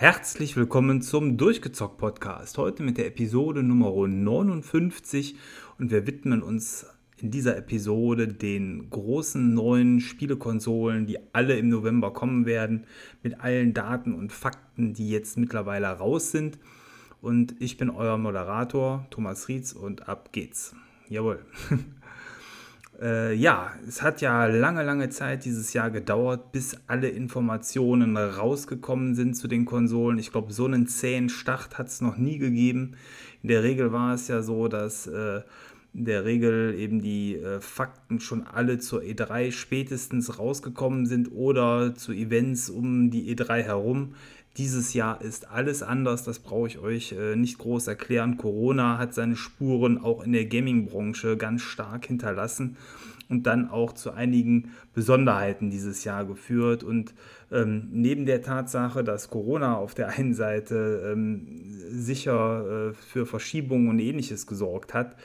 Herzlich willkommen zum Durchgezockt Podcast. Heute mit der Episode Nummer 59 und wir widmen uns in dieser Episode den großen neuen Spielekonsolen, die alle im November kommen werden, mit allen Daten und Fakten, die jetzt mittlerweile raus sind. Und ich bin euer Moderator Thomas Rietz und ab geht's. Jawohl. Äh, ja, es hat ja lange, lange Zeit dieses Jahr gedauert, bis alle Informationen rausgekommen sind zu den Konsolen. Ich glaube, so einen zähen Start hat es noch nie gegeben. In der Regel war es ja so, dass äh, in der Regel eben die äh, Fakten schon alle zur E3 spätestens rausgekommen sind oder zu Events um die E3 herum. Dieses Jahr ist alles anders, das brauche ich euch äh, nicht groß erklären. Corona hat seine Spuren auch in der Gaming-Branche ganz stark hinterlassen und dann auch zu einigen Besonderheiten dieses Jahr geführt. Und ähm, neben der Tatsache, dass Corona auf der einen Seite ähm, sicher äh, für Verschiebungen und ähnliches gesorgt hat,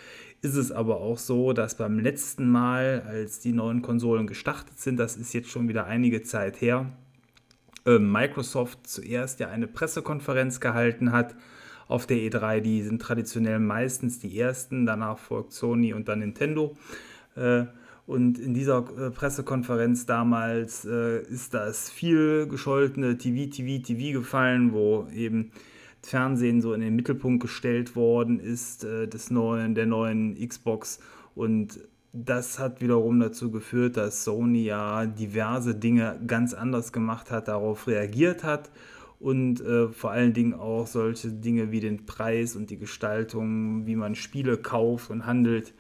ist es aber auch so, dass beim letzten Mal, als die neuen Konsolen gestartet sind, das ist jetzt schon wieder einige Zeit her, äh, Microsoft zuerst ja eine Pressekonferenz gehalten hat auf der E3. Die sind traditionell meistens die ersten, danach folgt Sony und dann Nintendo. Äh, und in dieser äh, Pressekonferenz damals ist das viel gescholtene TV, TV, TV gefallen, wo eben Fernsehen so in den Mittelpunkt gestellt worden ist des neuen, der neuen Xbox und das hat wiederum dazu geführt, dass Sony ja diverse Dinge ganz anders gemacht hat, darauf reagiert hat und äh, vor allen Dingen auch solche Dinge wie den Preis und die Gestaltung, wie man Spiele kauft und handelt,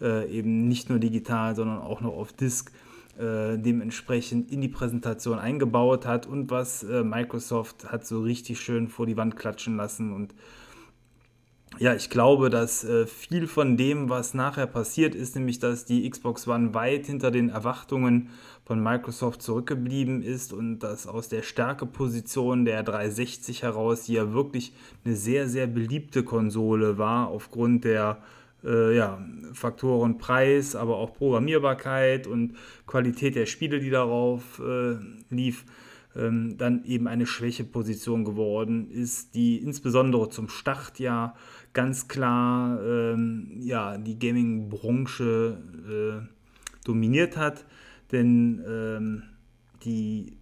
äh, eben nicht nur digital, sondern auch noch auf Disk äh, dementsprechend in die Präsentation eingebaut hat und was äh, Microsoft hat so richtig schön vor die Wand klatschen lassen und ja, ich glaube, dass äh, viel von dem, was nachher passiert ist, nämlich dass die Xbox One weit hinter den Erwartungen von Microsoft zurückgeblieben ist und dass aus der Stärkeposition der 360 heraus, die ja wirklich eine sehr, sehr beliebte Konsole war, aufgrund der äh, ja, Faktoren Preis, aber auch Programmierbarkeit und Qualität der Spiele, die darauf äh, lief, ähm, dann eben eine Schwächeposition geworden ist, die insbesondere zum Startjahr ganz klar ähm, ja, die Gaming-Branche äh, dominiert hat, denn ähm, die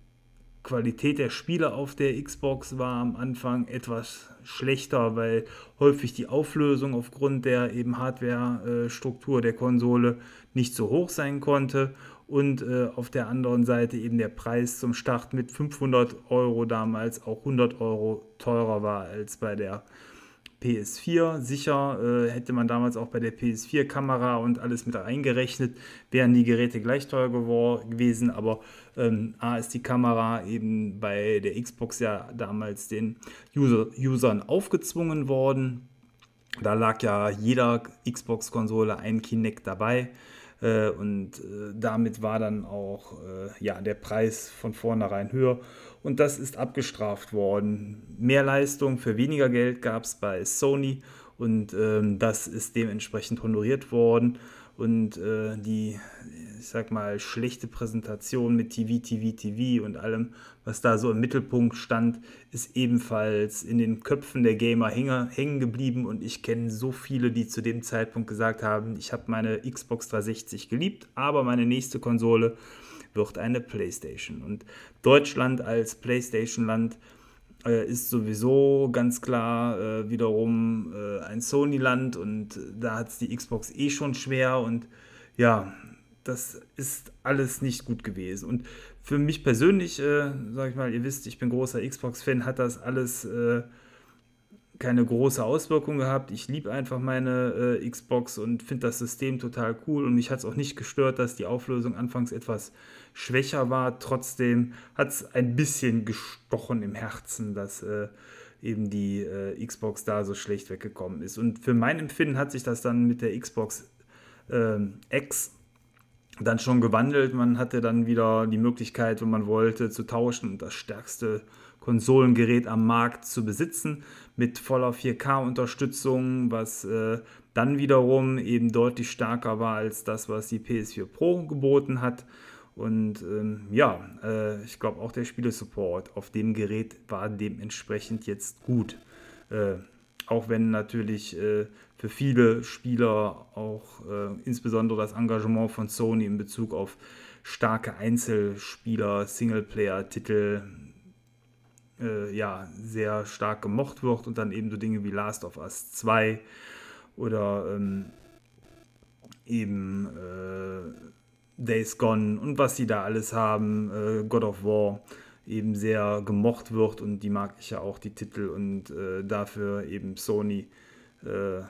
Qualität der Spiele auf der Xbox war am Anfang etwas schlechter, weil häufig die Auflösung aufgrund der eben Hardware-Struktur der Konsole nicht so hoch sein konnte und äh, auf der anderen Seite eben der Preis zum Start mit 500 Euro damals auch 100 Euro teurer war als bei der PS4. Sicher äh, hätte man damals auch bei der PS4 Kamera und alles mit eingerechnet, wären die Geräte gleich teuer gewesen, aber ähm, A ist die Kamera eben bei der Xbox ja damals den User Usern aufgezwungen worden. Da lag ja jeder Xbox-Konsole ein Kinect dabei. Äh, und äh, damit war dann auch äh, ja, der Preis von vornherein höher. Und das ist abgestraft worden. Mehr Leistung für weniger Geld gab es bei Sony und ähm, das ist dementsprechend honoriert worden. Und äh, die, ich sag mal, schlechte Präsentation mit TV, TV, TV und allem, was da so im Mittelpunkt stand, ist ebenfalls in den Köpfen der Gamer hängen geblieben. Und ich kenne so viele, die zu dem Zeitpunkt gesagt haben, ich habe meine Xbox 360 geliebt, aber meine nächste Konsole wird eine PlayStation. Und Deutschland als PlayStation-Land ist sowieso ganz klar äh, wiederum äh, ein Sony-Land und da hat es die Xbox eh schon schwer und ja, das ist alles nicht gut gewesen. Und für mich persönlich, äh, sag ich mal, ihr wisst, ich bin großer Xbox-Fan, hat das alles äh, keine große Auswirkung gehabt. Ich liebe einfach meine äh, Xbox und finde das System total cool und mich hat es auch nicht gestört, dass die Auflösung anfangs etwas schwächer war. Trotzdem hat es ein bisschen gestochen im Herzen, dass äh, eben die äh, Xbox da so schlecht weggekommen ist. Und für mein Empfinden hat sich das dann mit der Xbox ähm, X dann schon gewandelt. Man hatte dann wieder die Möglichkeit, wenn man wollte, zu tauschen und das stärkste Konsolengerät am Markt zu besitzen mit voller 4K-Unterstützung, was äh, dann wiederum eben deutlich stärker war als das, was die PS4 Pro geboten hat. Und ähm, ja, äh, ich glaube auch der Spielesupport auf dem Gerät war dementsprechend jetzt gut. Äh, auch wenn natürlich äh, für viele Spieler auch äh, insbesondere das Engagement von Sony in Bezug auf starke Einzelspieler, Singleplayer-Titel äh, ja, sehr stark gemocht wird und dann eben so Dinge wie Last of Us 2 oder ähm, eben äh, Days Gone und was sie da alles haben, äh, God of War eben sehr gemocht wird und die mag ich ja auch, die Titel und äh, dafür eben Sony äh,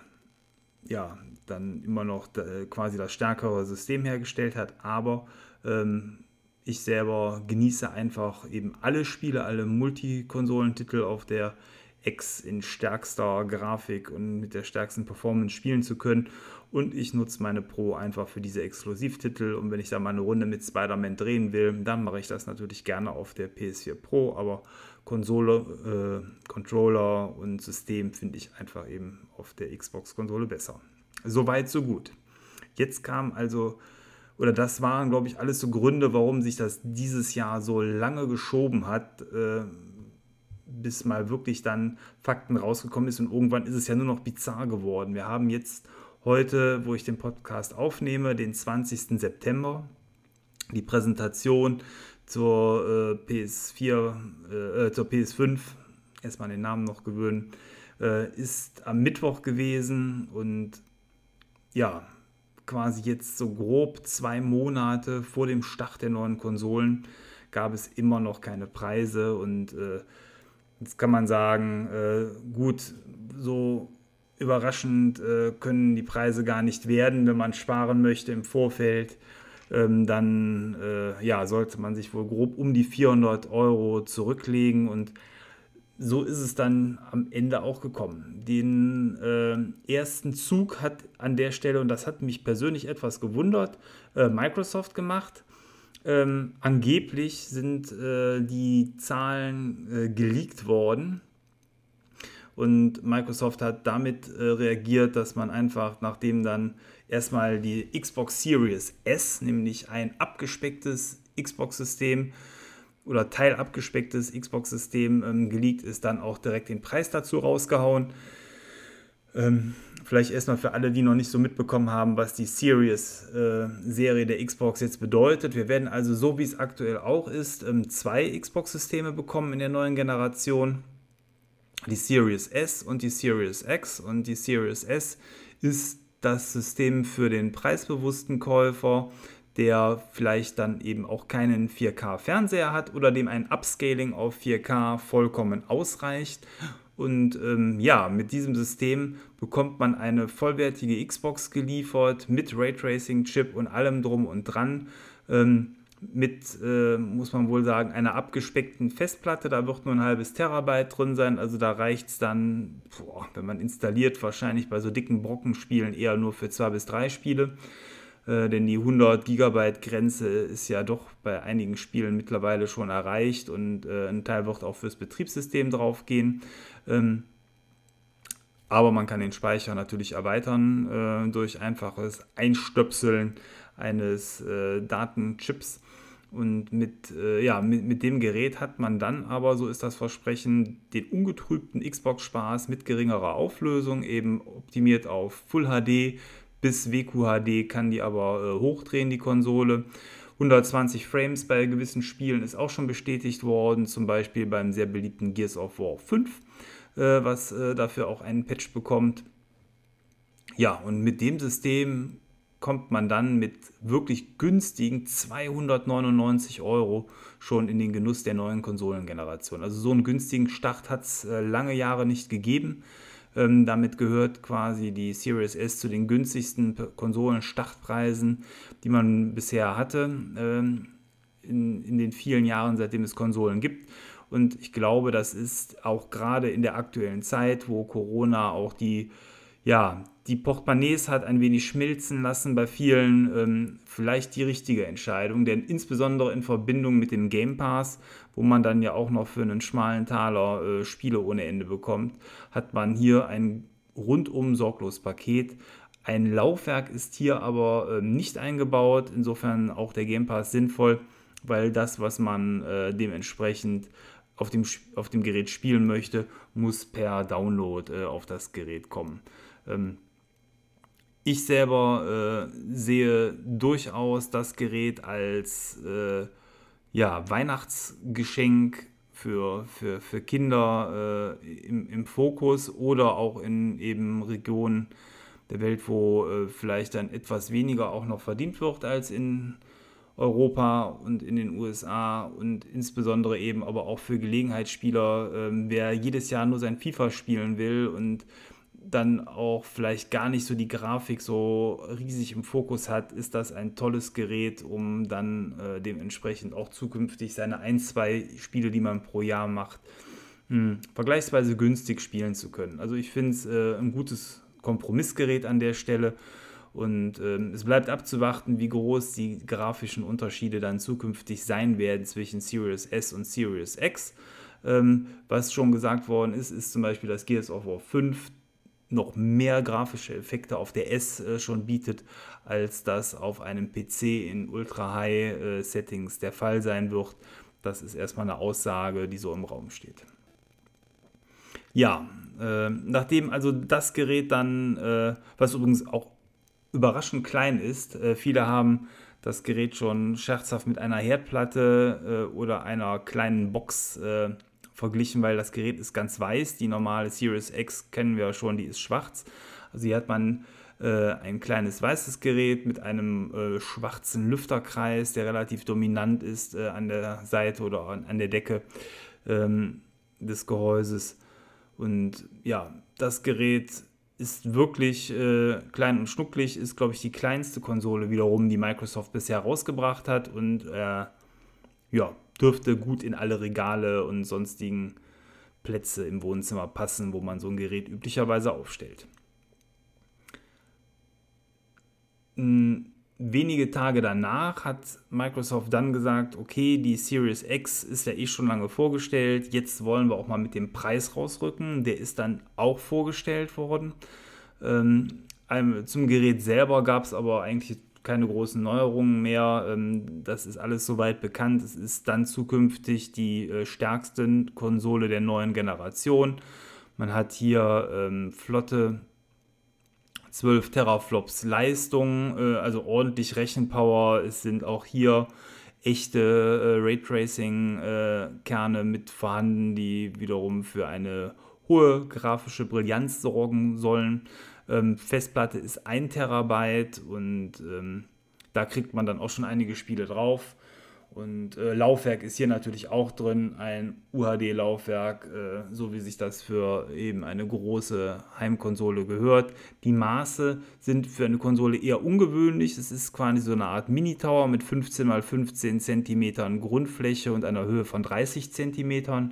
ja dann immer noch quasi das stärkere System hergestellt hat, aber ähm, ich selber genieße einfach eben alle Spiele, alle Multikonsolentitel auf der X in stärkster Grafik und mit der stärksten Performance spielen zu können. Und ich nutze meine Pro einfach für diese Exklusivtitel. Und wenn ich da mal eine Runde mit Spider-Man drehen will, dann mache ich das natürlich gerne auf der PS4 Pro. Aber Konsole, äh, Controller und System finde ich einfach eben auf der Xbox-Konsole besser. Soweit, so gut. Jetzt kam also, oder das waren, glaube ich, alles so Gründe, warum sich das dieses Jahr so lange geschoben hat. Äh, bis mal wirklich dann Fakten rausgekommen ist und irgendwann ist es ja nur noch bizarr geworden. Wir haben jetzt heute, wo ich den Podcast aufnehme, den 20. September, die Präsentation zur äh, PS4, äh, zur PS5, erstmal den Namen noch gewöhnen, äh, ist am Mittwoch gewesen und ja, quasi jetzt so grob zwei Monate vor dem Start der neuen Konsolen gab es immer noch keine Preise und äh, Jetzt kann man sagen, äh, gut, so überraschend äh, können die Preise gar nicht werden, wenn man sparen möchte im Vorfeld. Ähm, dann äh, ja, sollte man sich wohl grob um die 400 Euro zurücklegen und so ist es dann am Ende auch gekommen. Den äh, ersten Zug hat an der Stelle, und das hat mich persönlich etwas gewundert, äh, Microsoft gemacht. Ähm, angeblich sind äh, die Zahlen äh, geleakt worden. Und Microsoft hat damit äh, reagiert, dass man einfach, nachdem dann erstmal die Xbox Series S, nämlich ein abgespecktes Xbox-System oder teilabgespecktes Xbox-System ähm, geleakt ist, dann auch direkt den Preis dazu rausgehauen. Ähm, vielleicht erstmal für alle, die noch nicht so mitbekommen haben, was die Series-Serie äh, der Xbox jetzt bedeutet. Wir werden also, so wie es aktuell auch ist, ähm, zwei Xbox-Systeme bekommen in der neuen Generation. Die Series S und die Series X. Und die Series S ist das System für den preisbewussten Käufer, der vielleicht dann eben auch keinen 4K-Fernseher hat oder dem ein Upscaling auf 4K vollkommen ausreicht und ähm, ja, mit diesem System bekommt man eine vollwertige Xbox geliefert mit Raytracing-Chip und allem drum und dran. Ähm, mit, äh, muss man wohl sagen, einer abgespeckten Festplatte. Da wird nur ein halbes Terabyte drin sein. Also da reicht es dann, boah, wenn man installiert, wahrscheinlich bei so dicken Brockenspielen eher nur für zwei bis drei Spiele. Äh, denn die 100 Gigabyte Grenze ist ja doch bei einigen Spielen mittlerweile schon erreicht und äh, ein Teil wird auch fürs Betriebssystem draufgehen. Ähm, aber man kann den Speicher natürlich erweitern äh, durch einfaches Einstöpseln eines äh, Datenchips. Und mit, äh, ja, mit, mit dem Gerät hat man dann aber, so ist das Versprechen, den ungetrübten Xbox-Spaß mit geringerer Auflösung, eben optimiert auf Full HD bis WQHD kann die aber äh, hochdrehen, die Konsole. 120 Frames bei gewissen Spielen ist auch schon bestätigt worden, zum Beispiel beim sehr beliebten Gears of War 5, äh, was äh, dafür auch einen Patch bekommt. Ja, und mit dem System kommt man dann mit wirklich günstigen 299 Euro schon in den Genuss der neuen Konsolengeneration. Also so einen günstigen Start hat es äh, lange Jahre nicht gegeben. Ähm, damit gehört quasi die Series S zu den günstigsten Konsolen-Startpreisen, die man bisher hatte ähm, in, in den vielen Jahren, seitdem es Konsolen gibt. Und ich glaube, das ist auch gerade in der aktuellen Zeit, wo Corona auch die ja, die Portemonnaies hat ein wenig schmilzen lassen bei vielen, ähm, vielleicht die richtige Entscheidung, denn insbesondere in Verbindung mit dem Game Pass, wo man dann ja auch noch für einen schmalen Taler äh, Spiele ohne Ende bekommt, hat man hier ein rundum sorglos Paket, Ein Laufwerk ist hier aber äh, nicht eingebaut, insofern auch der Game Pass sinnvoll, weil das, was man äh, dementsprechend auf dem, auf dem Gerät spielen möchte, muss per Download äh, auf das Gerät kommen. Ähm, ich selber äh, sehe durchaus das Gerät als äh, ja, Weihnachtsgeschenk für, für, für Kinder äh, im, im Fokus oder auch in eben Regionen der Welt, wo äh, vielleicht dann etwas weniger auch noch verdient wird als in Europa und in den USA und insbesondere eben aber auch für Gelegenheitsspieler, ähm, wer jedes Jahr nur sein FIFA spielen will und dann auch vielleicht gar nicht so die Grafik so riesig im Fokus hat, ist das ein tolles Gerät, um dann äh, dementsprechend auch zukünftig seine ein, zwei Spiele, die man pro Jahr macht, mh, hm, vergleichsweise günstig spielen zu können. Also ich finde es äh, ein gutes Kompromissgerät an der Stelle. Und ähm, es bleibt abzuwarten, wie groß die grafischen Unterschiede dann zukünftig sein werden zwischen Series S und Series X. Ähm, was schon gesagt worden ist, ist zum Beispiel, dass Gears of War 5 noch mehr grafische Effekte auf der S äh, schon bietet, als das auf einem PC in Ultra-High-Settings äh, der Fall sein wird. Das ist erstmal eine Aussage, die so im Raum steht. Ja, äh, nachdem also das Gerät dann, äh, was übrigens auch überraschend klein ist, äh, viele haben das Gerät schon scherzhaft mit einer Herdplatte äh, oder einer kleinen Box verglichen, weil das Gerät ist ganz weiß. Die normale Series X kennen wir ja schon, die ist schwarz. Also hier hat man äh, ein kleines weißes Gerät mit einem äh, schwarzen Lüfterkreis, der relativ dominant ist äh, an der Seite oder an, an der Decke ähm, des Gehäuses. Und ja, das Gerät ist wirklich äh, klein und schnucklig, ist, glaube ich, die kleinste Konsole wiederum, die Microsoft bisher rausgebracht hat. Und äh, ja, dürfte gut in alle Regale und sonstigen Plätze im Wohnzimmer passen, wo man so ein Gerät üblicherweise aufstellt. Wenige Tage danach hat Microsoft dann gesagt, okay, die Series X ist ja eh schon lange vorgestellt, jetzt wollen wir auch mal mit dem Preis rausrücken. Der ist dann auch vorgestellt worden. Ähm, zum Gerät selber gab es aber eigentlich keine großen Neuerungen mehr. Ähm, das ist alles soweit bekannt. Es ist dann zukünftig die äh, stärkste Konsole der neuen Generation. Man hat hier ähm, flotte 12 Teraflops Leistung, äh, also ordentlich Rechenpower. Es sind auch hier echte äh, Raytracing-Kerne mit vorhanden, die wiederum für eine hohe grafische Brillanz sorgen sollen. Ähm, Festplatte ist 1 Terabyte und ähm, da kriegt man dann auch schon einige Spiele drauf. Und äh, Laufwerk ist hier natürlich auch drin, ein UHD-Laufwerk, äh, so wie sich das für eben eine große Heimkonsole gehört. Die Maße sind für eine Konsole eher ungewöhnlich. Es ist quasi so eine Art Mini-Tower mit 15 x 15 cm Grundfläche und einer Höhe von 30 cm.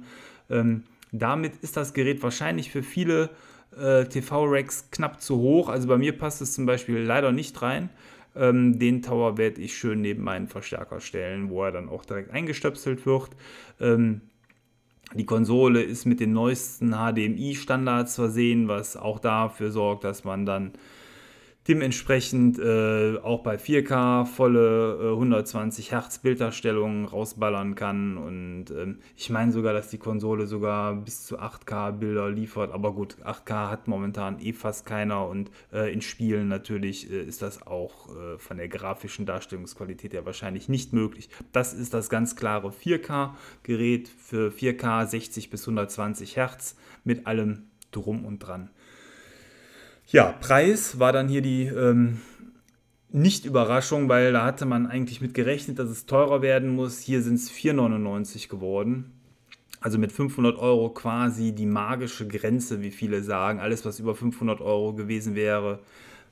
Ähm, damit ist das Gerät wahrscheinlich für viele äh, TV-Racks knapp zu hoch. Also bei mir passt es zum Beispiel leider nicht rein. Ähm, den Tower werde ich schön neben meinen Verstärker stellen, wo er dann auch direkt eingestöpselt wird. Ähm, die Konsole ist mit den neuesten HDMI-Standards versehen, was auch dafür sorgt, dass man dann dementsprechend äh, auch bei 4K volle äh, 120 Hertz Bilddarstellungen rausballern kann. Und ähm, ich meine sogar, dass die Konsole sogar bis zu 8K Bilder liefert. Aber gut, 8K hat momentan eh fast keiner und äh, in Spielen natürlich äh, ist das auch äh, von der grafischen Darstellungsqualität her wahrscheinlich nicht möglich. Das ist das ganz klare 4K-Gerät für 4K 60 bis 120 Hertz mit allem drum und dran. Ja, Preis war dann hier die ähm, Nicht-Überraschung, weil da hatte man eigentlich mit gerechnet, dass es teurer werden muss. Hier sind es 4,99 geworden. Also mit 500 Euro quasi die magische Grenze, wie viele sagen. Alles, was über 500 Euro gewesen wäre,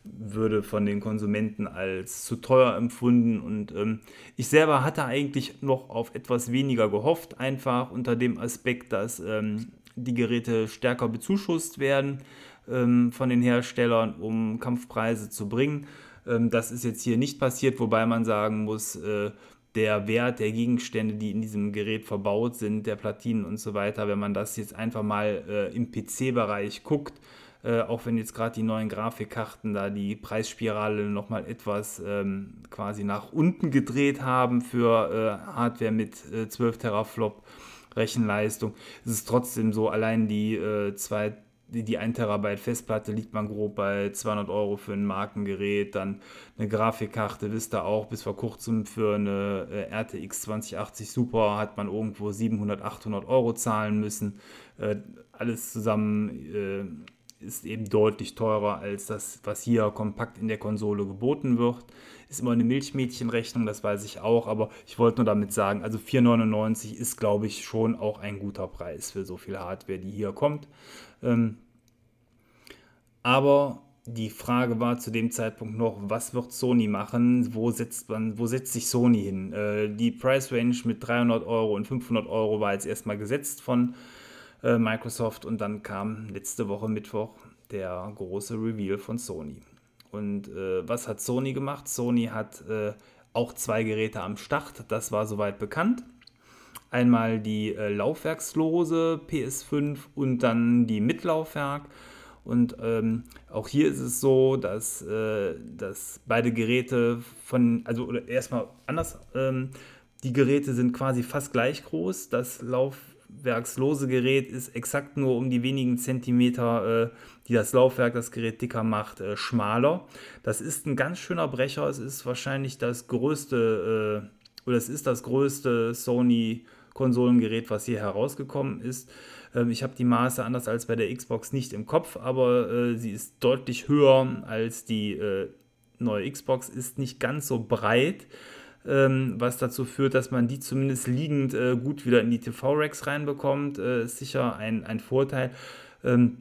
würde von den Konsumenten als zu teuer empfunden. Und ähm, ich selber hatte eigentlich noch auf etwas weniger gehofft, einfach unter dem Aspekt, dass ähm, die Geräte stärker bezuschusst werden ähm, von den Herstellern, um Kampfpreise zu bringen. Ähm, das ist jetzt hier nicht passiert, wobei man sagen muss, äh, der Wert der Gegenstände, die in diesem Gerät verbaut sind, der Platinen und so weiter, wenn man das jetzt einfach mal äh, im PC-Bereich guckt, Äh, auch wenn jetzt gerade die neuen Grafikkarten da die Preisspirale nochmal etwas ähm, quasi nach unten gedreht haben für äh, Hardware mit äh, 12 Teraflop Rechenleistung. Es ist trotzdem so, allein die äh, zwei die, die 1 Terabyte Festplatte liegt man grob bei 200 Euro für ein Markengerät. Dann eine Grafikkarte, wisst ihr auch, bis vor kurzem für eine äh, RTX 2080 Super hat man irgendwo 700, 800 Euro zahlen müssen. Äh, alles zusammen äh, ist eben deutlich teurer als das, was hier kompakt in der Konsole geboten wird. Ist immer eine Milchmädchenrechnung, das weiß ich auch, aber ich wollte nur damit sagen, also 4,99 ist, glaube ich, schon auch ein guter Preis für so viel Hardware, die hier kommt. Ähm, aber die Frage war zu dem Zeitpunkt noch, was wird Sony machen? Wo setzt, man, wo setzt sich Sony hin? Äh, die Price Range mit 300 Euro und 500 Euro war jetzt erstmal gesetzt von äh, Microsoft und dann kam letzte Woche Mittwoch der große Reveal von Sony. Und äh, was hat Sony gemacht? Sony hat äh, auch zwei Geräte am Start, das war soweit bekannt. Einmal die äh, laufwerkslose PS5 und dann die mit Laufwerk. Und ähm, auch hier ist es so, dass, äh, dass beide Geräte von, also oder erstmal anders, ähm, die Geräte sind quasi fast gleich groß. Das laufwerkslose Gerät ist exakt nur um die wenigen Zentimeter, äh, die das Laufwerk das Gerät dicker macht, äh, schmaler. Das ist ein ganz schöner Brecher. Es ist wahrscheinlich das größte, äh, oder es ist das größte Sony Konsolengerät, was hier herausgekommen ist. Ähm, ich habe die Maße anders als bei der Xbox nicht im Kopf, aber äh, sie ist deutlich höher als die äh, neue Xbox, ist nicht ganz so breit. Ähm, was dazu führt, dass man die zumindest liegend äh, gut wieder in die TV-Racks reinbekommt, äh, ist sicher ein, ein Vorteil. Ähm,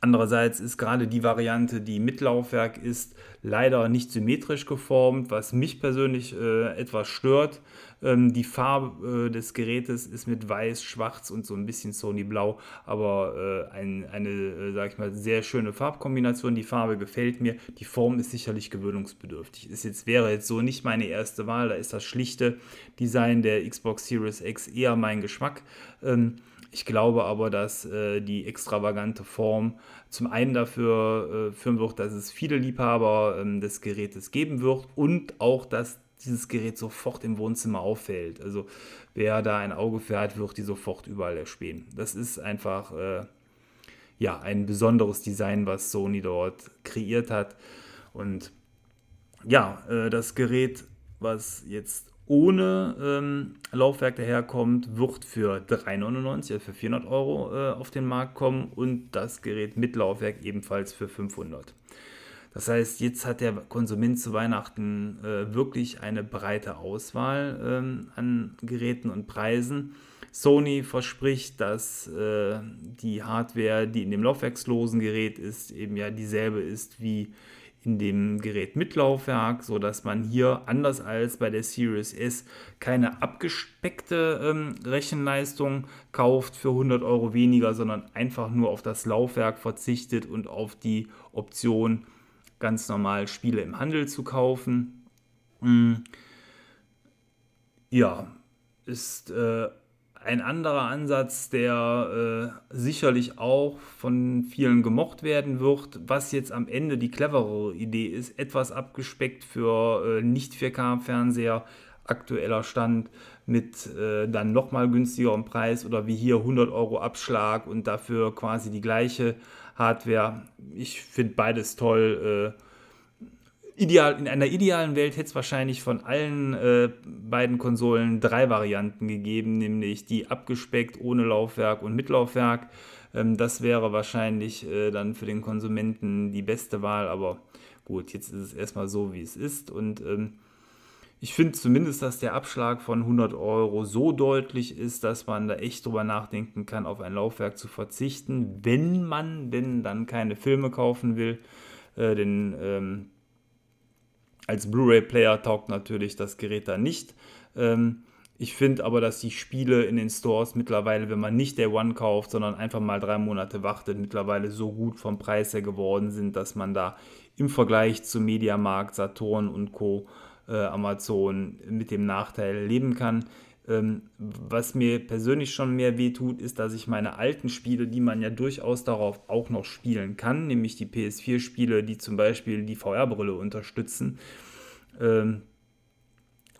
Andererseits ist gerade die Variante, die mit Laufwerk ist, leider nicht symmetrisch geformt, was mich persönlich äh, etwas stört. Ähm, die Farbe äh, des Gerätes ist mit weiß, schwarz und so ein bisschen Sony Blau, aber äh, ein, eine, äh, sag ich mal, sehr schöne Farbkombination. Die Farbe gefällt mir. Die Form ist sicherlich gewöhnungsbedürftig. Ist jetzt, wäre jetzt so nicht meine erste Wahl. Da ist das schlichte Design der Xbox Series X eher mein Geschmack. Ähm, ich glaube aber, dass äh, die extravagante Form zum einen dafür äh, führen wird, dass es viele Liebhaber ähm, des Gerätes geben wird und auch, dass dieses Gerät sofort im Wohnzimmer auffällt. Also wer da ein Auge für hat, wird die sofort überall erspähen. Das ist einfach äh, ja, ein besonderes Design, was Sony dort kreiert hat. Und ja, äh, das Gerät, was jetzt ohne ähm, Laufwerk daherkommt, wird für 3,99, also für 400 Euro äh, auf den Markt kommen und das Gerät mit Laufwerk ebenfalls für 500. Das heißt, jetzt hat der Konsument zu Weihnachten äh, wirklich eine breite Auswahl ähm, an Geräten und Preisen. Sony verspricht, dass äh, die Hardware, die in dem laufwerkslosen Gerät ist, eben ja dieselbe ist wie in dem Gerät mit Laufwerk, sodass man hier anders als bei der Series S keine abgespeckte ähm, Rechenleistung kauft für 100 Euro weniger, sondern einfach nur auf das Laufwerk verzichtet und auf die Option ganz normal Spiele im Handel zu kaufen. Hm. Ja, ist äh, ein anderer Ansatz, der äh, sicherlich auch von vielen gemocht werden wird, was jetzt am Ende die cleverere Idee ist, etwas abgespeckt für äh, Nicht-4K-Fernseher, aktueller Stand mit äh, dann nochmal günstigerem Preis oder wie hier 100 Euro Abschlag und dafür quasi die gleiche Hardware. Ich finde beides toll. Äh, ideal, in einer idealen Welt hätte es wahrscheinlich von allen äh, beiden Konsolen drei Varianten gegeben, nämlich die abgespeckt ohne Laufwerk und mit Laufwerk. Ähm, das wäre wahrscheinlich äh, dann für den Konsumenten die beste Wahl, aber gut, jetzt ist es erstmal so, wie es ist und ähm, ich finde zumindest, dass der Abschlag von 100 Euro so deutlich ist, dass man da echt drüber nachdenken kann, auf ein Laufwerk zu verzichten, wenn man denn dann keine Filme kaufen will. Äh, denn ähm, als Blu-ray-Player taugt natürlich das Gerät da nicht. Ähm, ich finde aber, dass die Spiele in den Stores mittlerweile, wenn man nicht der One kauft, sondern einfach mal drei Monate wartet, mittlerweile so gut vom Preis her geworden sind, dass man da im Vergleich zu Mediamarkt, Saturn und Co. Äh, Amazon mit dem Nachteil leben kann. Ähm, was mir persönlich schon mehr wehtut, ist, dass ich meine alten Spiele, die man ja durchaus darauf auch noch spielen kann, nämlich die PS4-Spiele, die zum Beispiel die VR-Brille unterstützen, ähm,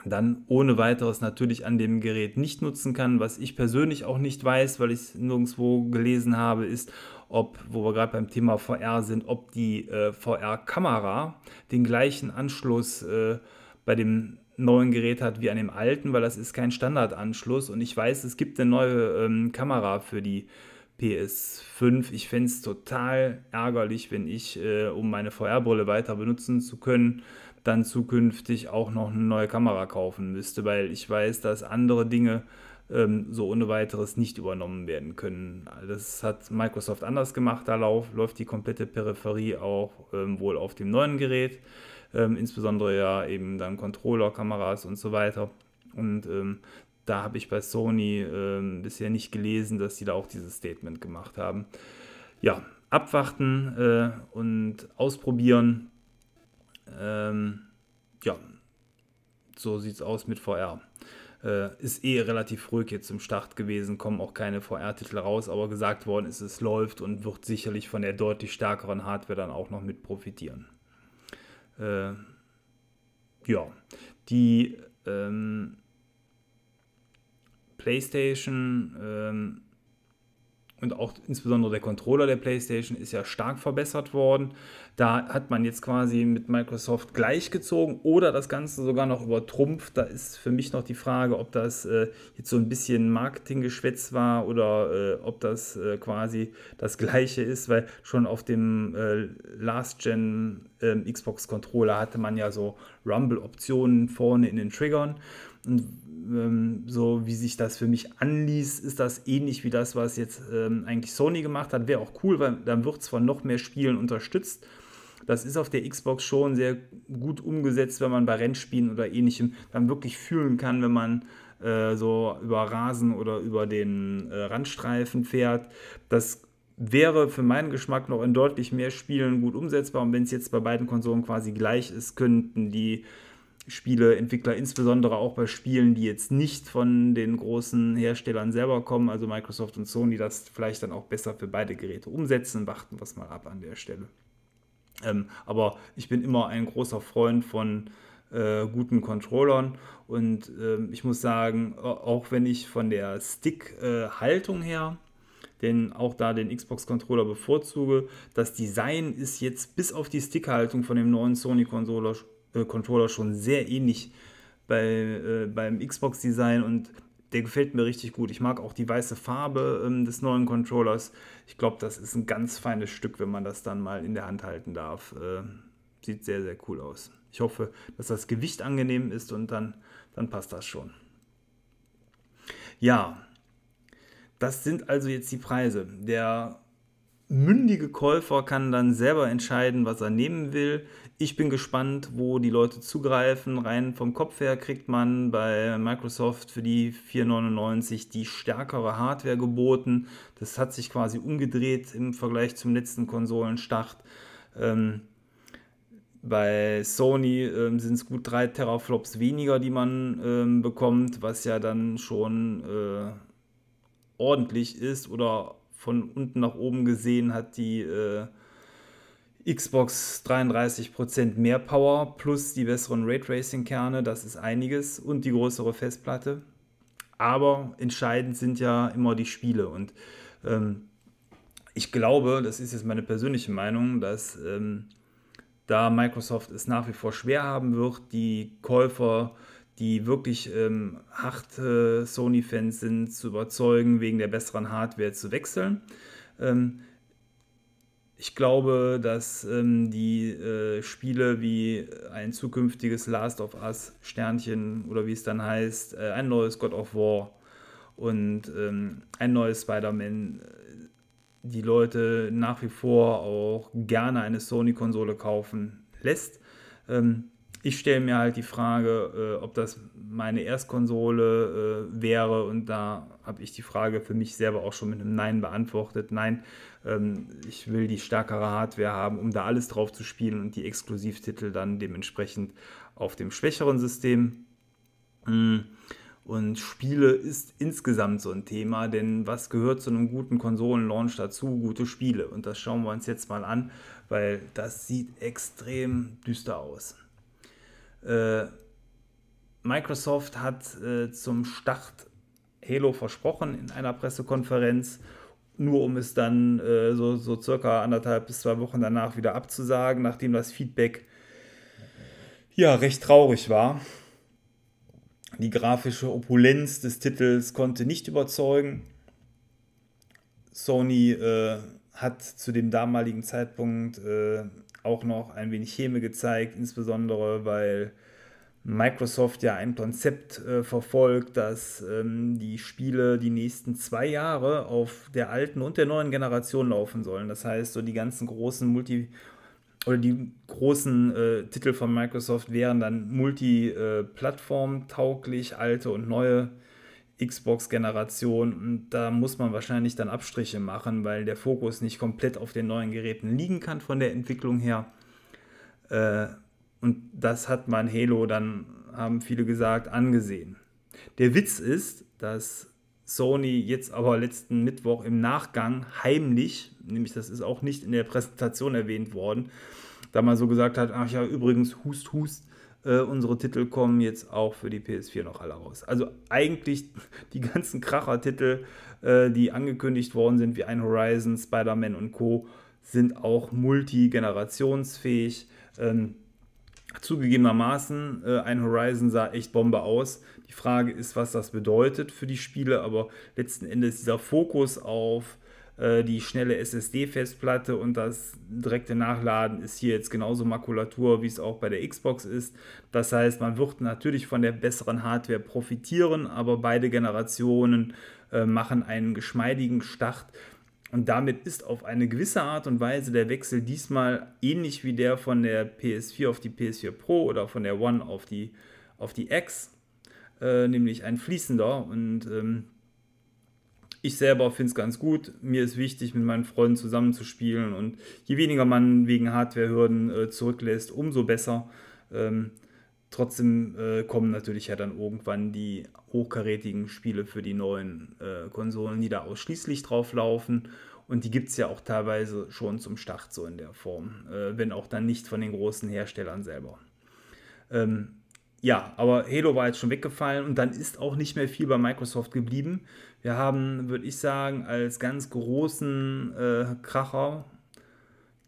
dann ohne weiteres natürlich an dem Gerät nicht nutzen kann. Was ich persönlich auch nicht weiß, weil ich es nirgendwo gelesen habe, ist, ob, wo wir gerade beim Thema VR sind, ob die äh, VR-Kamera den gleichen Anschluss äh, bei dem neuen Gerät hat wie an dem alten, weil das ist kein Standardanschluss. Und ich weiß, es gibt eine neue ähm, Kamera für die PS5. Ich fände es total ärgerlich, wenn ich, äh, um meine VR-Brille weiter benutzen zu können, dann zukünftig auch noch eine neue Kamera kaufen müsste, weil ich weiß, dass andere Dinge ähm, so ohne weiteres nicht übernommen werden können. Das hat Microsoft anders gemacht, da läuft die komplette Peripherie auch ähm, wohl auf dem neuen Gerät, ähm, insbesondere ja eben dann Controller, Kameras und so weiter. Und ähm, da habe ich bei Sony ähm, bisher nicht gelesen, dass sie da auch dieses Statement gemacht haben. Ja, abwarten äh, und ausprobieren ähm, ja, so sieht es aus mit VR. Äh, ist eh relativ ruhig jetzt im Start gewesen, kommen auch keine VR-Titel raus, aber gesagt worden ist, es läuft und wird sicherlich von der deutlich stärkeren Hardware dann auch noch mit profitieren. Äh, ja, die ähm, PlayStation ähm, und auch insbesondere der Controller der PlayStation ist ja stark verbessert worden. Da hat man jetzt quasi mit Microsoft gleichgezogen oder das Ganze sogar noch übertrumpft. Da ist für mich noch die Frage, ob das äh, jetzt so ein bisschen Marketinggeschwätz war oder äh, ob das äh, quasi das gleiche ist, weil schon auf dem äh, Last-Gen ähm, Xbox-Controller hatte man ja so Rumble-Optionen vorne in den Triggern. Und ähm, so wie sich das für mich anließ, ist das ähnlich wie das, was jetzt ähm, eigentlich Sony gemacht hat. Wäre auch cool, weil dann wird es von noch mehr Spielen unterstützt. Das ist auf der Xbox schon sehr gut umgesetzt, wenn man bei Rennspielen oder ähnlichem dann wirklich fühlen kann, wenn man äh, so über Rasen oder über den äh, Randstreifen fährt. Das wäre für meinen Geschmack noch in deutlich mehr Spielen gut umsetzbar. Und wenn es jetzt bei beiden Konsolen quasi gleich ist, könnten die Spieleentwickler, insbesondere auch bei Spielen, die jetzt nicht von den großen Herstellern selber kommen, also Microsoft und Sony, das vielleicht dann auch besser für beide Geräte umsetzen. Warten wir es mal ab an der Stelle. Ähm, aber ich bin immer ein großer Freund von äh, guten Controllern und äh, ich muss sagen, auch wenn ich von der Stick-Haltung äh, her denn auch da den Xbox-Controller bevorzuge. Das Design ist jetzt bis auf die Stickhaltung von dem neuen Sony-Controller Controller schon sehr ähnlich bei, äh, beim Xbox-Design und der gefällt mir richtig gut. Ich mag auch die weiße Farbe ähm, des neuen Controllers. Ich glaube, das ist ein ganz feines Stück, wenn man das dann mal in der Hand halten darf. Äh, sieht sehr, sehr cool aus. Ich hoffe, dass das Gewicht angenehm ist und dann, dann passt das schon. Ja, das sind also jetzt die Preise. Der mündige Käufer kann dann selber entscheiden, was er nehmen will. Ich bin gespannt, wo die Leute zugreifen. Rein vom Kopf her kriegt man bei Microsoft für die 499 die stärkere Hardware geboten. Das hat sich quasi umgedreht im Vergleich zum letzten Konsolenstart. Ähm, bei Sony ähm, sind es gut drei Teraflops weniger, die man ähm, bekommt, was ja dann schon äh, ordentlich ist oder von unten nach oben gesehen hat die äh, Xbox 33% mehr Power plus die besseren Raytracing-Kerne, das ist einiges und die größere Festplatte. Aber entscheidend sind ja immer die Spiele und ähm, ich glaube, das ist jetzt meine persönliche Meinung, dass ähm, da Microsoft es nach wie vor schwer haben wird, die Käufer die wirklich ähm, harte Sony-Fans sind, zu überzeugen, wegen der besseren Hardware zu wechseln. Ähm, ich glaube, dass ähm, die äh, Spiele wie ein zukünftiges Last of Us Sternchen oder wie es dann heißt, äh, ein neues God of War und ähm, ein neues Spider-Man äh, die Leute nach wie vor auch gerne eine Sony-Konsole kaufen lässt. Ähm, ich stelle mir halt die Frage, äh, ob das meine Erstkonsole äh, wäre und da habe ich die Frage für mich selber auch schon mit einem Nein beantwortet. Nein, ich will die stärkere Hardware haben, um da alles drauf zu spielen und die Exklusivtitel dann dementsprechend auf dem schwächeren System. Mm. Und Spiele ist insgesamt so ein Thema, denn was gehört zu einem guten Konsolenlaunch dazu? Gute Spiele. Und das schauen wir uns jetzt mal an, weil das sieht extrem düster aus. Äh, Microsoft hat äh, zum Start Halo versprochen in einer Pressekonferenz, nur um es dann äh, so, so circa anderthalb bis zwei Wochen danach wieder abzusagen, nachdem das Feedback ja recht traurig war. Die grafische Opulenz des Titels konnte nicht überzeugen. Sony äh, hat zu dem damaligen Zeitpunkt äh, auch noch ein wenig Häme gezeigt, insbesondere weil Microsoft ja ein Konzept äh, verfolgt, dass ähm, die Spiele die nächsten zwei Jahre auf der alten und der neuen Generation laufen sollen. Das heißt, so die ganzen großen Multi- oder die großen äh, Titel von Microsoft wären dann multiplattform-tauglich, alte und neue Xbox-Generation. Und da muss man wahrscheinlich dann Abstriche machen, weil der Fokus nicht komplett auf den neuen Geräten liegen kann von der Entwicklung her. Äh, und das hat man Halo dann, haben viele gesagt, angesehen. Der Witz ist, dass Sony jetzt aber letzten Mittwoch im Nachgang heimlich, nämlich das ist auch nicht in der Präsentation erwähnt worden, da man so gesagt hat, ach ja, übrigens, hust, hust, äh, unsere Titel kommen jetzt auch für die PS4 noch alle raus. Also eigentlich die ganzen Kracher-Titel, äh, die angekündigt worden sind, wie ein Horizon, Spider-Man und Co., sind auch multigenerationsfähig. Ähm, Zugegebenermaßen, äh, ein Horizon sah echt Bombe aus. Die Frage ist, was das bedeutet für die Spiele, aber letzten Endes dieser Fokus auf äh, die schnelle SSD-Festplatte und das direkte Nachladen ist hier jetzt genauso Makulatur, wie es auch bei der Xbox ist. Das heißt, man wird natürlich von der besseren Hardware profitieren, aber beide Generationen äh, machen einen geschmeidigen Start und damit ist auf eine gewisse Art und Weise der Wechsel diesmal ähnlich wie der von der PS4 auf die PS4 Pro oder von der One auf die, auf die X, äh, nämlich ein fließender. Und ähm, ich selber finde es ganz gut. Mir ist wichtig, mit meinen Freunden zusammenzuspielen. Und je weniger man wegen Hardwarehürden äh, zurücklässt, umso besser. Ähm, Trotzdem äh, kommen natürlich ja dann irgendwann die hochkarätigen Spiele für die neuen äh, Konsolen, die da ausschließlich drauf laufen. Und die gibt es ja auch teilweise schon zum Start so in der Form, äh, wenn auch dann nicht von den großen Herstellern selber. Ähm, ja, aber Halo war jetzt schon weggefallen und dann ist auch nicht mehr viel bei Microsoft geblieben. Wir haben, würde ich sagen, als ganz großen äh, Kracher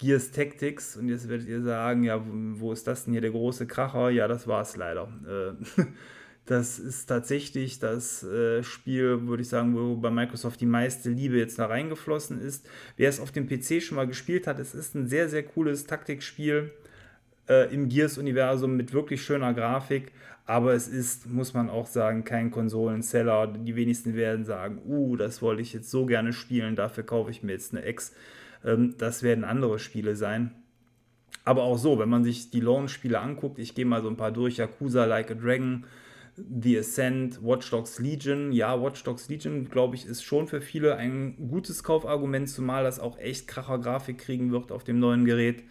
Gears Tactics. Und jetzt werdet ihr sagen, ja, wo ist das denn hier der große Kracher? Ja, das war es leider. Äh, das ist tatsächlich das äh, Spiel, würde ich sagen, wo bei Microsoft die meiste Liebe jetzt da reingeflossen ist. Wer es auf dem PC schon mal gespielt hat, es ist ein sehr, sehr cooles Taktikspiel äh, im Gears-Universum mit wirklich schöner Grafik. Aber es ist, muss man auch sagen, kein Konsolenseller. Die wenigsten werden sagen, uh, das wollte ich jetzt so gerne spielen, dafür kaufe ich mir jetzt eine Ex. Ähm, das werden andere Spiele sein. Aber auch so, wenn man sich die Launch-Spiele anguckt, ich gehe mal so ein paar durch, Yakuza Like a Dragon, The Ascent, Watch Dogs Legion. Ja, Watch Dogs Legion, glaube ich, ist schon für viele ein gutes Kaufargument, zumal das auch echt kracher Grafik kriegen wird auf dem neuen Gerät.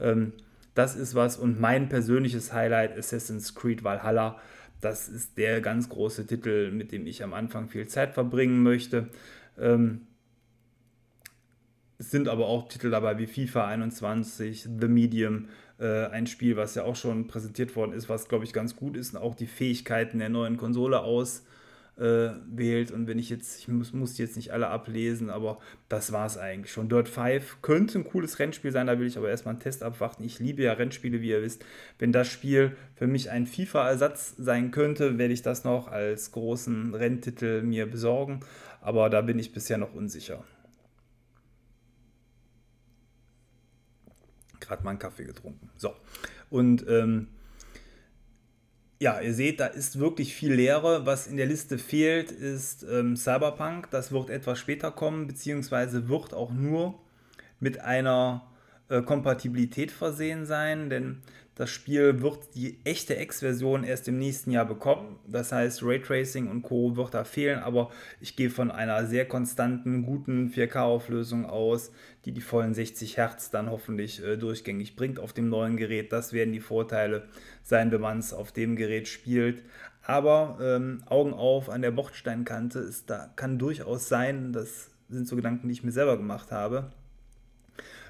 Ähm, das ist was. Und mein persönliches Highlight, Assassin's Creed Valhalla. Das ist der ganz große Titel, mit dem ich am Anfang viel Zeit verbringen möchte. Ähm, es sind aber auch Titel dabei wie FIFA 21, The Medium, äh, ein Spiel, was ja auch schon präsentiert worden ist, was glaube ich ganz gut ist und auch die Fähigkeiten der neuen Konsole auswählt. Äh, und wenn ich jetzt, ich muss, muss jetzt nicht alle ablesen, aber das war es eigentlich schon. Dirt 5 könnte ein cooles Rennspiel sein, da will ich aber erstmal einen Test abwarten. Ich liebe ja Rennspiele, wie ihr wisst. Wenn das Spiel für mich ein FIFA-Ersatz sein könnte, werde ich das noch als großen Renntitel mir besorgen. Aber da bin ich bisher noch unsicher. Gerade mal einen Kaffee getrunken. So. Und ähm, ja, ihr seht, da ist wirklich viel Leere. Was in der Liste fehlt, ist ähm, Cyberpunk. Das wird etwas später kommen, beziehungsweise wird auch nur mit einer äh, Kompatibilität versehen sein, denn Das Spiel wird die echte X-Version erst im nächsten Jahr bekommen. Das heißt, Raytracing und Co. wird da fehlen, aber ich gehe von einer sehr konstanten, guten 4K-Auflösung aus, die die vollen 60 Hertz dann hoffentlich äh, durchgängig bringt auf dem neuen Gerät. Das werden die Vorteile sein, wenn man es auf dem Gerät spielt. Aber ähm, Augen auf an der Bordsteinkante ist da kann durchaus sein, das sind so Gedanken, die ich mir selber gemacht habe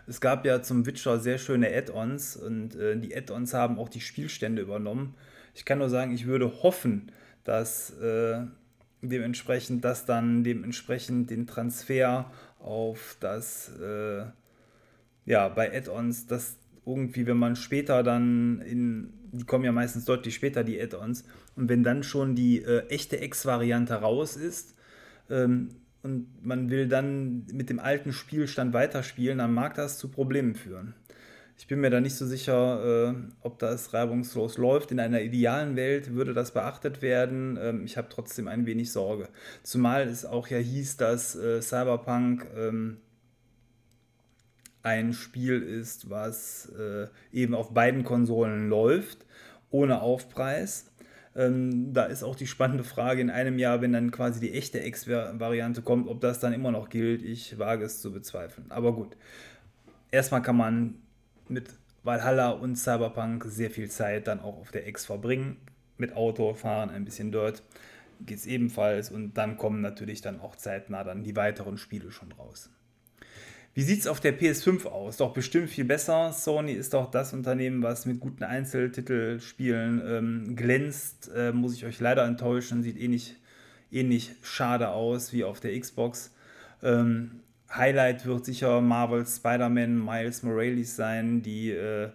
es gab ja zum Witcher sehr schöne Add-ons und äh, die Add-ons haben auch die Spielstände übernommen. Ich kann nur sagen, ich würde hoffen, dass äh, dementsprechend das dann dementsprechend den Transfer auf das, äh, ja, bei Add-ons, das irgendwie, wenn man später dann in, die kommen ja meistens deutlich später, die Add-ons, und wenn dann schon die äh, echte X-Variante raus ist, ähm, und man will dann mit dem alten Spielstand weiterspielen, dann mag das zu Problemen führen. Ich bin mir da nicht so sicher, äh, ob das reibungslos läuft. In einer idealen Welt würde das beachtet werden. Ähm, ich habe trotzdem ein wenig Sorge. Zumal es auch ja hieß, dass äh, Cyberpunk ähm, ein Spiel ist, was äh, eben auf beiden Konsolen läuft, ohne Aufpreis. Ähm, da ist auch die spannende Frage in einem Jahr, wenn dann quasi die echte X-Variante kommt, ob das dann immer noch gilt. Ich wage es zu bezweifeln. Aber gut, erstmal kann man mit Valhalla und Cyberpunk sehr viel Zeit dann auch auf der X verbringen. Mit Auto fahren, ein bisschen dort geht es ebenfalls. Und dann kommen natürlich dann auch zeitnah dann die weiteren Spiele schon raus. Wie sieht es auf der PS5 aus? Doch bestimmt viel besser. Sony ist doch das Unternehmen, was mit guten Einzeltitelspielen ähm, glänzt. Äh, muss ich euch leider enttäuschen. Sieht ähnlich, ähnlich schade aus wie auf der Xbox. Ähm, Highlight wird sicher Marvel Spider-Man Miles Morales sein, die, äh,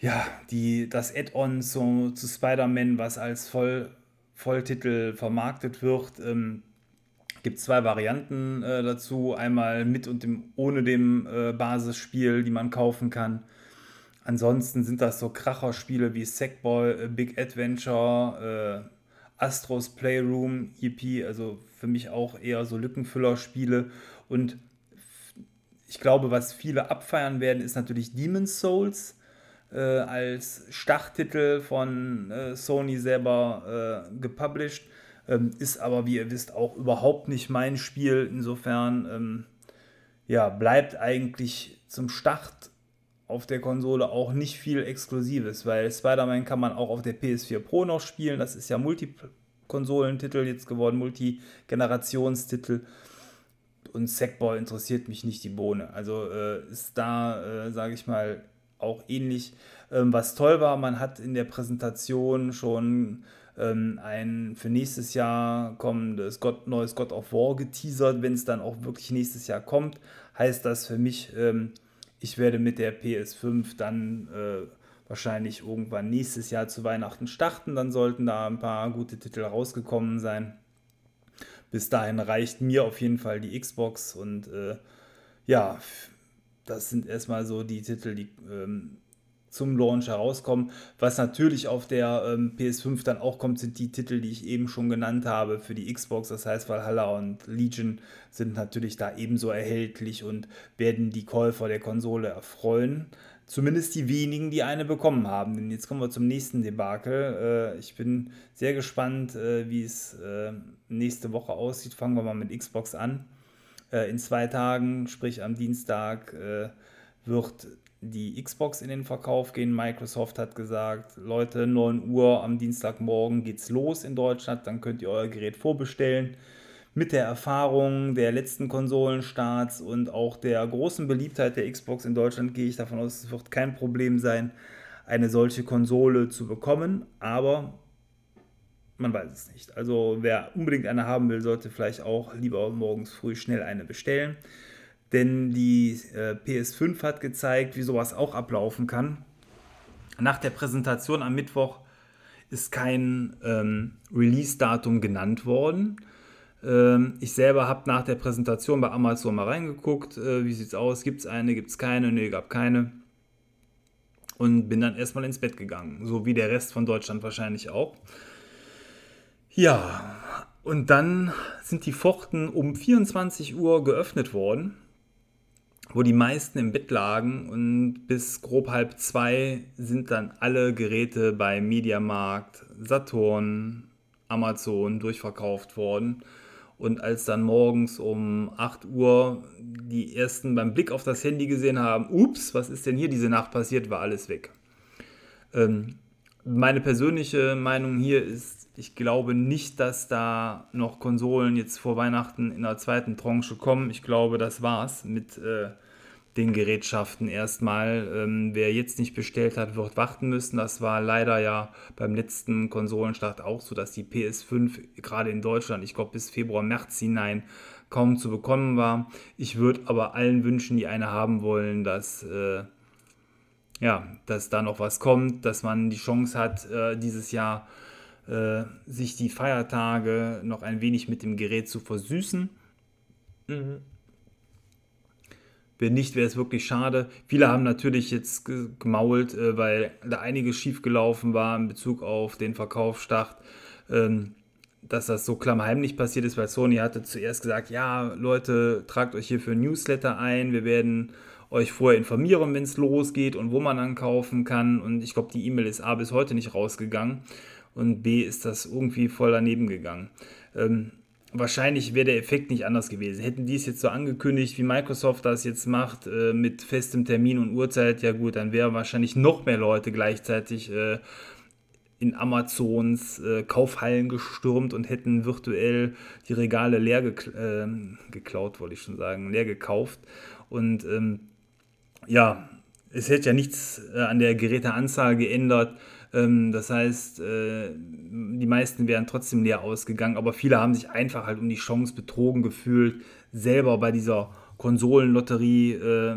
ja, die das Add-on zu, zu Spider-Man, was als Voll, Volltitel vermarktet wird. Ähm, gibt zwei Varianten äh, dazu. Einmal mit und dem, ohne dem äh, Basisspiel, die man kaufen kann. Ansonsten sind das so Kracherspiele wie Sackboy, äh, Big Adventure, äh, Astros Playroom, EP, also für mich auch eher so Lückenfüllerspiele. Und ich glaube, was viele abfeiern werden, ist natürlich Demon's Souls äh, als Starttitel von äh, Sony selber gepublished. Ähm, ist aber, wie ihr wisst, auch überhaupt nicht mein Spiel. Insofern ähm, ja, bleibt eigentlich zum Start auf der Konsole auch nicht viel Exklusives, weil Spider-Man kann man auch auf der PS4 Pro noch spielen. Das ist ja Multikonsolentitel jetzt geworden, Multigenerationstitel. Und Sackboy interessiert mich nicht die Bohne. Also äh, ist da, äh, sage ich mal, auch ähnlich. Ähm, was toll war, man hat in der Präsentation schon ähm, ein für nächstes Jahr kommendes God, neues God of War geteasert. Wenn es dann auch wirklich nächstes Jahr kommt, heißt das für mich, ähm, ich werde mit der PS5 dann äh, wahrscheinlich irgendwann nächstes Jahr zu Weihnachten starten. Dann sollten da ein paar gute Titel rausgekommen sein. Bis dahin reicht mir auf jeden Fall die Xbox und äh, ja, das sind erstmal so die Titel, die ähm, zum Launch herauskommen. Was natürlich auf der ähm, PS5 dann auch kommt, sind die Titel, die ich eben schon genannt habe für die Xbox. Das heißt, Valhalla und Legion sind natürlich da ebenso erhältlich und werden die Käufer der Konsole erfreuen. Zumindest die wenigen, die eine bekommen haben. Denn jetzt kommen wir zum nächsten Debakel. Äh, ich bin sehr gespannt, äh, wie es äh, nächste Woche aussieht. Fangen wir mal mit Xbox an. Äh, in zwei Tagen, sprich am Dienstag, äh, wird die Xbox in den Verkauf gehen. Microsoft hat gesagt, Leute, 9 Uhr am Dienstagmorgen geht's los in Deutschland, dann könnt ihr euer Gerät vorbestellen. Mit der Erfahrung der letzten Konsolenstarts und auch der großen Beliebtheit der Xbox in Deutschland gehe ich davon aus, es wird kein Problem sein, eine solche Konsole zu bekommen, aber man weiß es nicht. Also wer unbedingt eine haben will, sollte vielleicht auch lieber morgens früh schnell eine bestellen denn die äh, PS5 hat gezeigt, wie sowas auch ablaufen kann. Nach der Präsentation am Mittwoch ist kein ähm, Release-Datum genannt worden. Ähm, ich selber habe nach der Präsentation bei Amazon mal reingeguckt, äh, wie sieht es aus, gibt es eine, gibt es keine, nee, gab keine. Und bin dann erstmal ins Bett gegangen, so wie der Rest von Deutschland wahrscheinlich auch. Ja, und dann sind die Pforten um 24 Uhr geöffnet worden wo die meisten im Bett lagen und bis grob halb zwei sind dann alle Geräte bei Mediamarkt, Saturn, Amazon durchverkauft worden. Und als dann morgens um 8 Uhr die ersten beim Blick auf das Handy gesehen haben, ups, was ist denn hier diese Nacht passiert, war alles weg. Ähm, meine persönliche Meinung hier ist, ich glaube nicht, dass da noch Konsolen jetzt vor Weihnachten in der zweiten Tranche kommen. Ich glaube, das war's mit äh, den Gerätschaften erstmal. Ähm, wer jetzt nicht bestellt hat, wird warten müssen. Das war leider ja beim letzten Konsolenstart auch so, dass die PS5 gerade in Deutschland, ich glaube bis Februar, März hinein kaum zu bekommen war. Ich würde aber allen wünschen, die eine haben wollen, dass, äh, ja, dass da noch was kommt, dass man die Chance hat, äh, dieses Jahr äh, sich die Feiertage noch ein wenig mit dem Gerät zu versüßen. Mhm. Wenn nicht, wäre es wirklich schade. Viele haben natürlich jetzt gemault, äh, weil da einiges schiefgelaufen war in Bezug auf den Verkaufsstart. Ähm, dass das so klammheimlich passiert ist, weil Sony hatte zuerst gesagt, ja, Leute, tragt euch hier für ein Newsletter ein, wir werden euch vorher informieren, wenn es losgeht und wo man dann kaufen kann. Und ich glaube, die E-Mail ist A bis heute nicht rausgegangen und B ist das irgendwie voll daneben gegangen. Ähm, wahrscheinlich wäre der Effekt nicht anders gewesen. Hätten die es jetzt so angekündigt, wie Microsoft das jetzt macht, äh, mit festem Termin und Uhrzeit, ja gut, dann wären wahrscheinlich noch mehr Leute gleichzeitig äh, in Amazons äh, Kaufhallen gestürmt und hätten virtuell die Regale leer gekl äh, geklaut, wollte ich schon sagen, leer gekauft. Und ähm, ja, es hätte ja nichts äh, an der Geräteanzahl geändert. Ähm, das heißt, äh, die meisten wären trotzdem leer ausgegangen, aber viele haben sich einfach halt um die Chance betrogen gefühlt, selber bei dieser Konsolenlotterie äh,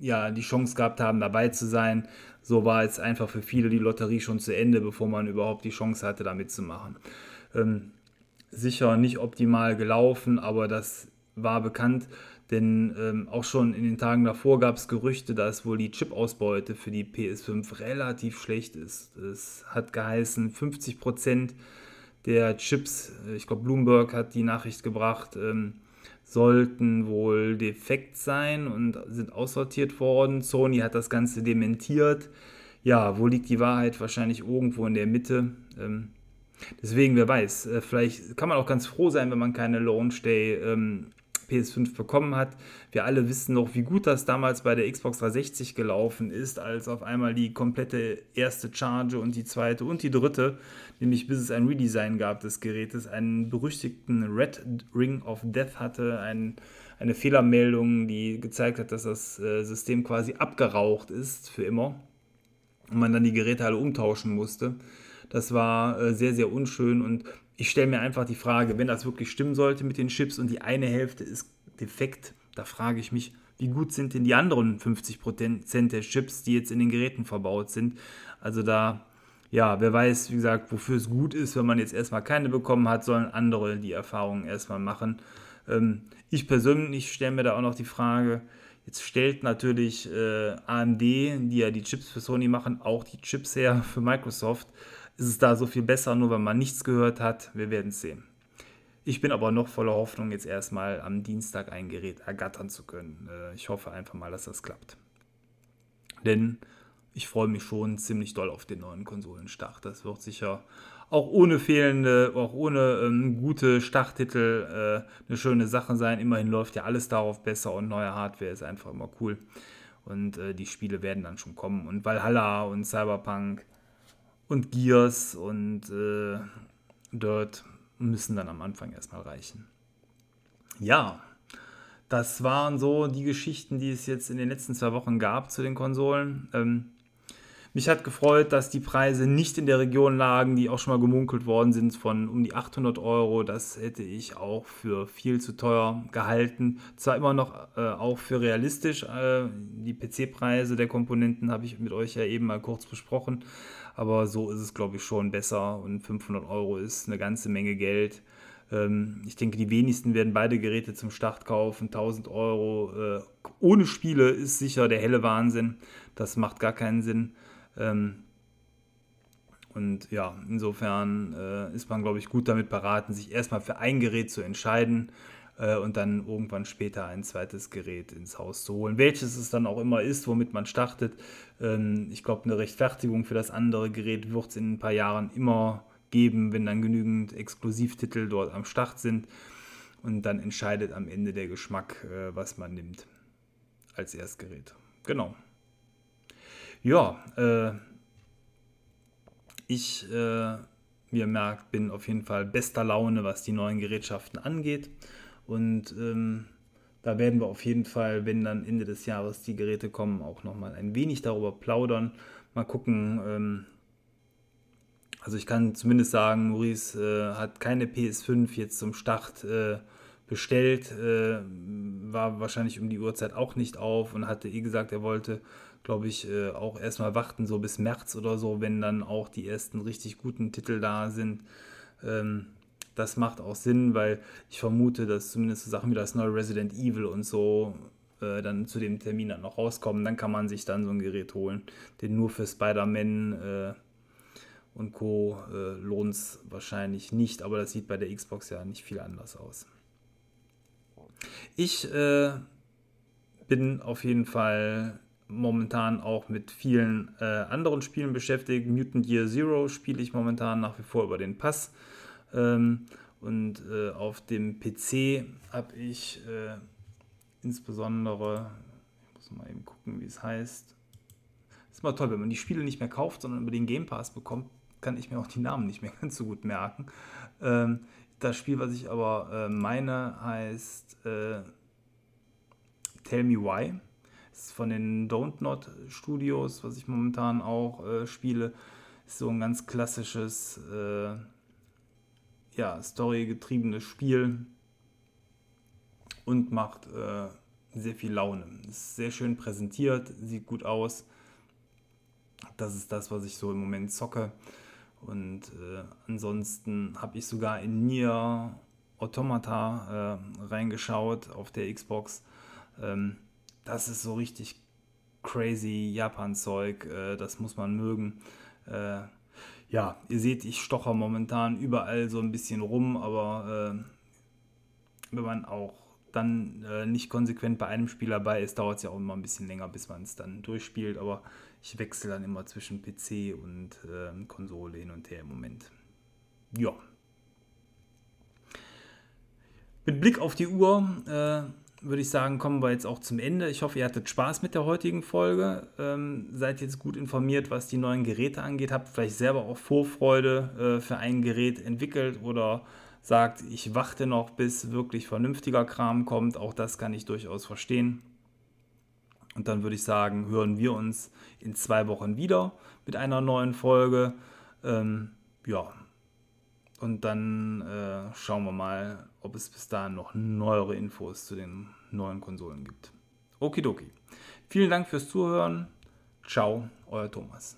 ja, die Chance gehabt haben, dabei zu sein. So war jetzt einfach für viele die Lotterie schon zu Ende, bevor man überhaupt die Chance hatte, da mitzumachen. Ähm, sicher nicht optimal gelaufen, aber das war bekannt. Denn ähm, auch schon in den Tagen davor gab es Gerüchte, dass wohl die Chip-Ausbeute für die PS5 relativ schlecht ist. Es hat geheißen, 50% der Chips, äh, ich glaube Bloomberg hat die Nachricht gebracht, ähm, sollten wohl defekt sein und sind aussortiert worden. Sony hat das Ganze dementiert. Ja, wo liegt die Wahrheit? Wahrscheinlich irgendwo in der Mitte. Ähm, deswegen, wer weiß, äh, vielleicht kann man auch ganz froh sein, wenn man keine Launch Day ähm, PS5 bekommen hat. Wir alle wissen noch, wie gut das damals bei der Xbox 360 gelaufen ist, als auf einmal die komplette erste Charge und die zweite und die dritte, nämlich bis es ein Redesign gab des Gerätes, einen berüchtigten Red Ring of Death hatte, ein, eine Fehlermeldung, die gezeigt hat, dass das äh, System quasi abgeraucht ist für immer und man dann die Geräte alle umtauschen musste. Das war äh, sehr, sehr unschön und ich stelle mir einfach die Frage, wenn das wirklich stimmen sollte mit den Chips und die eine Hälfte ist defekt, da frage ich mich, wie gut sind denn die anderen 50% der Chips, die jetzt in den Geräten verbaut sind? Also da, ja, wer weiß, wie gesagt, wofür es gut ist, wenn man jetzt erstmal keine bekommen hat, sollen andere die Erfahrungen erstmal machen. Ähm, ich persönlich stelle mir da auch noch die Frage, jetzt stellt natürlich äh, AMD, die ja die Chips für Sony machen, auch die Chips her für Microsoft ist es da so viel besser, nur wenn man nichts gehört hat. Wir werden es sehen. Ich bin aber noch voller Hoffnung, jetzt erstmal am Dienstag ein Gerät ergattern zu können. Äh, ich hoffe einfach mal, dass das klappt. Denn ich freue mich schon ziemlich doll auf den neuen Konsolenstart. Das wird sicher auch ohne fehlende, auch ohne ähm, gute Starttitel äh, eine schöne Sache sein. Immerhin läuft ja alles darauf besser und neue Hardware ist einfach immer cool. Und äh, die Spiele werden dann schon kommen. Und Valhalla und Cyberpunk und Gears und äh, Dirt müssen dann am Anfang erstmal reichen. Ja, das waren so die Geschichten, die es jetzt in den letzten zwei Wochen gab zu den Konsolen. Ähm, mich hat gefreut, dass die Preise nicht in der Region lagen, die auch schon mal gemunkelt worden sind, von um die 800 Euro. Das hätte ich auch für viel zu teuer gehalten. Zwar immer noch äh, auch für realistisch. Äh, die PC-Preise der Komponenten habe ich mit euch ja eben mal kurz besprochen. Aber so ist es, glaube ich, schon besser. Und 500 Euro ist eine ganze Menge Geld. Ähm, ich denke, die wenigsten werden beide Geräte zum Start kaufen. 1000 Euro äh, ohne Spiele ist sicher der helle Wahnsinn. Das macht gar keinen Sinn. Ähm, und ja, insofern äh, ist man, glaube ich, gut damit beraten, sich erstmal für ein Gerät zu entscheiden. äh, und dann irgendwann später ein zweites Gerät ins Haus zu holen. Welches es dann auch immer ist, womit man startet. Ähm, ich glaube, eine Rechtfertigung für das andere Gerät wird es in ein paar Jahren immer geben, wenn dann genügend Exklusivtitel dort am Start sind. Und dann entscheidet am Ende der Geschmack, äh, was man nimmt als Erstgerät. Genau. Ja, äh, ich, äh, wie ihr merkt, bin auf jeden Fall bester Laune, was die neuen Gerätschaften angeht. Und ähm, da werden wir auf jeden Fall, wenn dann Ende des Jahres die Geräte kommen, auch nochmal ein wenig darüber plaudern. Mal gucken. Ähm, also ich kann zumindest sagen, Maurice äh, hat keine PS5 jetzt zum Start äh, bestellt, äh, war wahrscheinlich um die Uhrzeit auch nicht auf und hatte eh gesagt, er wollte, glaube ich, äh, auch erstmal warten, so bis März oder so, wenn dann auch die ersten richtig guten Titel da sind. Ähm, das macht auch Sinn, weil ich vermute, dass zumindest so Sachen wie das neue Resident Evil und so äh, dann zu dem Termin dann noch rauskommen. Dann kann man sich dann so ein Gerät holen. Denn nur für Spider-Man äh, und Co. Äh, lohnt es wahrscheinlich nicht, aber das sieht bei der Xbox ja nicht viel anders aus. Ich äh, bin auf jeden Fall momentan auch mit vielen äh, anderen Spielen beschäftigt. Mutant Year Zero spiele ich momentan nach wie vor über den Pass. Ähm, und äh, auf dem PC habe ich äh, insbesondere, ich muss mal eben gucken, wie es heißt. ist mal toll, wenn man die Spiele nicht mehr kauft, sondern über den Game Pass bekommt, kann ich mir auch die Namen nicht mehr ganz so gut merken. Ähm, das Spiel, was ich aber äh, meine, heißt äh, Tell Me Why. Ist von den Don't Not Studios, was ich momentan auch äh, spiele. Ist so ein ganz klassisches äh, ja, storygetriebenes Spiel und macht äh, sehr viel Laune. Ist sehr schön präsentiert, sieht gut aus. Das ist das, was ich so im Moment zocke. Und äh, ansonsten habe ich sogar in Nier Automata äh, reingeschaut auf der Xbox. Ähm, das ist so richtig crazy Japan-Zeug. Äh, das muss man mögen. Äh, ja, ihr seht, ich stoche momentan überall so ein bisschen rum, aber äh, wenn man auch dann äh, nicht konsequent bei einem Spiel dabei ist, dauert es ja auch immer ein bisschen länger, bis man es dann durchspielt. Aber ich wechsle dann immer zwischen PC und äh, Konsole hin und her im Moment. Ja. Mit Blick auf die Uhr äh, würde ich sagen, kommen wir jetzt auch zum Ende. Ich hoffe, ihr hattet Spaß mit der heutigen Folge. Ähm, seid jetzt gut informiert, was die neuen Geräte angeht. Habt vielleicht selber auch Vorfreude äh, für ein Gerät entwickelt oder sagt, ich warte noch, bis wirklich vernünftiger Kram kommt. Auch das kann ich durchaus verstehen. Und dann würde ich sagen, hören wir uns in zwei Wochen wieder mit einer neuen Folge. Ähm, ja, und dann äh, schauen wir mal, ob es bis dahin noch neuere Infos zu den neuen Konsolen gibt. Okidoki. Vielen Dank fürs Zuhören. Ciao, euer Thomas.